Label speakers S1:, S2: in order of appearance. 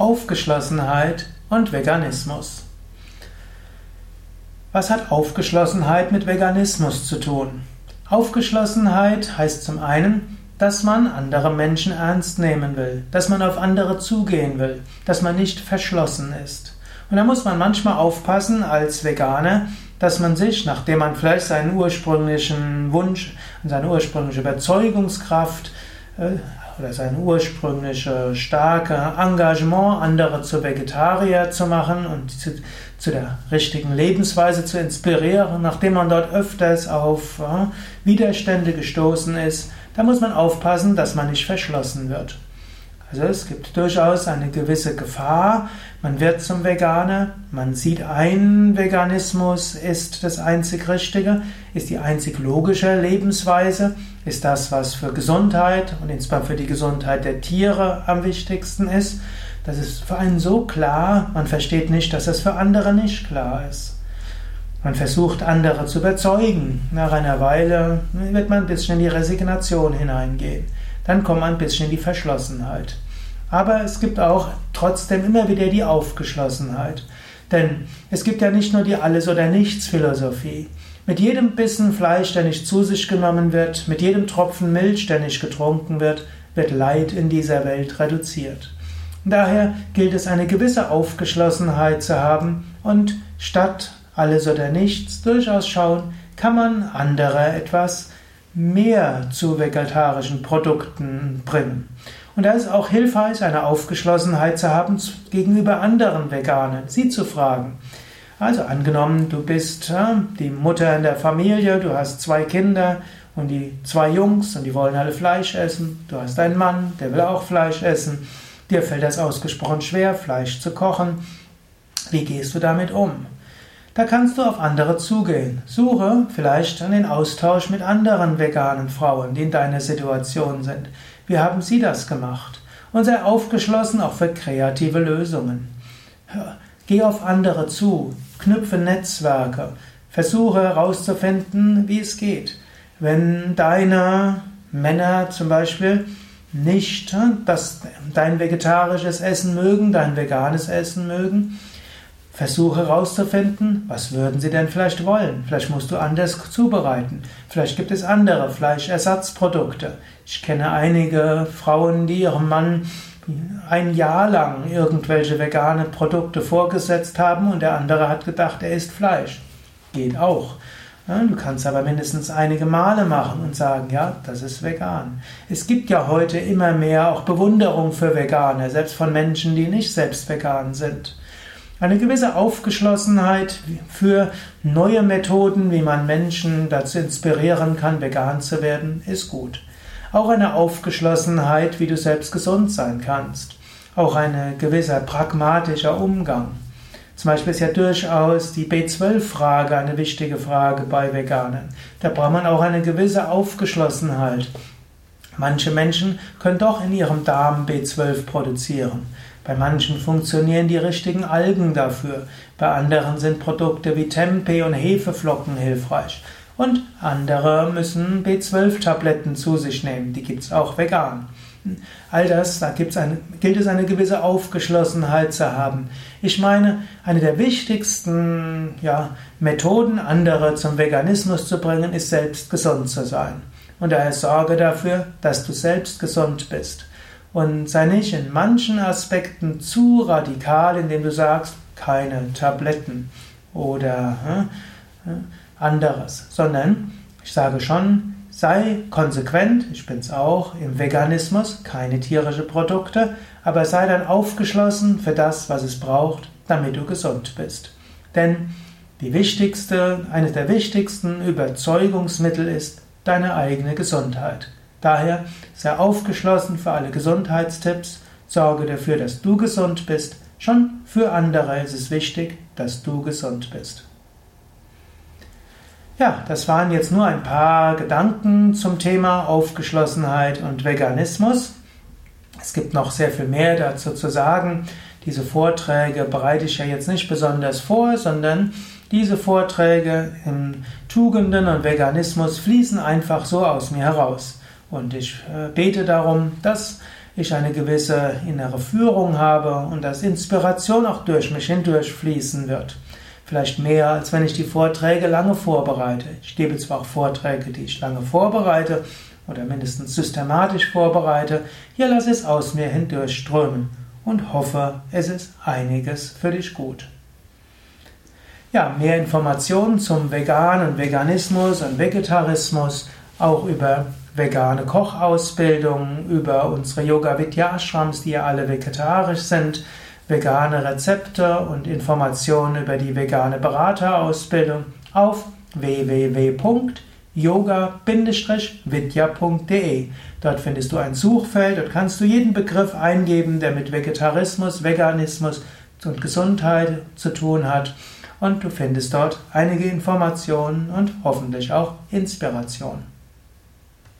S1: Aufgeschlossenheit und Veganismus. Was hat Aufgeschlossenheit mit Veganismus zu tun? Aufgeschlossenheit heißt zum einen, dass man andere Menschen ernst nehmen will, dass man auf andere zugehen will, dass man nicht verschlossen ist. Und da muss man manchmal aufpassen als Veganer, dass man sich, nachdem man vielleicht seinen ursprünglichen Wunsch und seine ursprüngliche Überzeugungskraft äh, oder sein ursprüngliches starke Engagement, andere zu Vegetarier zu machen und zu, zu, der richtigen Lebensweise zu inspirieren, nachdem man dort öfters auf äh, Widerstände gestoßen ist, da muss man aufpassen, dass man nicht verschlossen wird. Also es gibt durchaus eine gewisse Gefahr. Man wird zum Veganer, man sieht ein, Veganismus ist das einzig Richtige, ist die einzig logische Lebensweise, ist das, was für Gesundheit und insbesondere für die Gesundheit der Tiere am wichtigsten ist. Das ist für einen so klar, man versteht nicht, dass das für andere nicht klar ist. Man versucht andere zu überzeugen. Nach einer Weile wird man ein bisschen in die Resignation hineingehen dann kommt man ein bisschen in die Verschlossenheit. Aber es gibt auch trotzdem immer wieder die Aufgeschlossenheit. Denn es gibt ja nicht nur die Alles- oder Nichts-Philosophie. Mit jedem Bissen Fleisch, der nicht zu sich genommen wird, mit jedem Tropfen Milch, der nicht getrunken wird, wird Leid in dieser Welt reduziert. Daher gilt es, eine gewisse Aufgeschlossenheit zu haben und statt alles oder nichts durchaus schauen, kann man andere etwas mehr zu vegetarischen Produkten bringen. Und da ist auch hilfreich, eine Aufgeschlossenheit zu haben gegenüber anderen Veganern, sie zu fragen. Also angenommen, du bist die Mutter in der Familie, du hast zwei Kinder und die zwei Jungs und die wollen alle Fleisch essen. Du hast einen Mann, der will auch Fleisch essen. Dir fällt das ausgesprochen schwer, Fleisch zu kochen. Wie gehst du damit um? Da kannst du auf andere zugehen. Suche vielleicht den Austausch mit anderen veganen Frauen, die in deiner Situation sind. Wie haben sie das gemacht? Und sei aufgeschlossen auch für kreative Lösungen. Geh auf andere zu, knüpfe Netzwerke, versuche herauszufinden, wie es geht. Wenn deine Männer zum Beispiel nicht das, dein vegetarisches Essen mögen, dein veganes Essen mögen, Versuche herauszufinden, was würden sie denn vielleicht wollen. Vielleicht musst du anders zubereiten. Vielleicht gibt es andere Fleischersatzprodukte. Ich kenne einige Frauen, die ihrem Mann ein Jahr lang irgendwelche vegane Produkte vorgesetzt haben und der andere hat gedacht, er isst Fleisch. Geht auch. Du kannst aber mindestens einige Male machen und sagen, ja, das ist vegan. Es gibt ja heute immer mehr auch Bewunderung für Veganer, selbst von Menschen, die nicht selbst vegan sind. Eine gewisse Aufgeschlossenheit für neue Methoden, wie man Menschen dazu inspirieren kann, vegan zu werden, ist gut. Auch eine Aufgeschlossenheit, wie du selbst gesund sein kannst. Auch ein gewisser pragmatischer Umgang. Zum Beispiel ist ja durchaus die B12-Frage eine wichtige Frage bei Veganern. Da braucht man auch eine gewisse Aufgeschlossenheit. Manche Menschen können doch in ihrem Darm B12 produzieren. Bei manchen funktionieren die richtigen Algen dafür. Bei anderen sind Produkte wie Tempeh und Hefeflocken hilfreich. Und andere müssen B12-Tabletten zu sich nehmen. Die gibt es auch vegan. All das, da gibt's eine, gilt es eine gewisse Aufgeschlossenheit zu haben. Ich meine, eine der wichtigsten ja, Methoden, andere zum Veganismus zu bringen, ist selbst gesund zu sein. Und daher sorge dafür, dass du selbst gesund bist. Und sei nicht in manchen Aspekten zu radikal, indem du sagst, keine Tabletten oder äh, anderes, sondern ich sage schon, sei konsequent, ich bin es auch im Veganismus, keine tierischen Produkte, aber sei dann aufgeschlossen für das, was es braucht, damit du gesund bist. Denn die wichtigste, eines der wichtigsten Überzeugungsmittel ist deine eigene Gesundheit. Daher sei aufgeschlossen für alle Gesundheitstipps, sorge dafür, dass du gesund bist. Schon für andere ist es wichtig, dass du gesund bist. Ja, das waren jetzt nur ein paar Gedanken zum Thema Aufgeschlossenheit und Veganismus. Es gibt noch sehr viel mehr dazu zu sagen. Diese Vorträge bereite ich ja jetzt nicht besonders vor, sondern diese Vorträge in Tugenden und Veganismus fließen einfach so aus mir heraus. Und ich äh, bete darum, dass ich eine gewisse innere Führung habe und dass Inspiration auch durch mich hindurch fließen wird. Vielleicht mehr, als wenn ich die Vorträge lange vorbereite. Ich gebe zwar auch Vorträge, die ich lange vorbereite oder mindestens systematisch vorbereite. Hier lasse ich es aus mir hindurch strömen und hoffe, es ist einiges für dich gut. Ja, mehr Informationen zum Vegan und Veganismus und Vegetarismus, auch über vegane Kochausbildung, über unsere Yoga Vidya Ashrams, die ja alle vegetarisch sind, vegane Rezepte und Informationen über die vegane Beraterausbildung auf www.yoga-vidya.de. Dort findest du ein Suchfeld, dort kannst du jeden Begriff eingeben, der mit Vegetarismus, Veganismus und Gesundheit zu tun hat und du findest dort einige Informationen und hoffentlich auch Inspiration.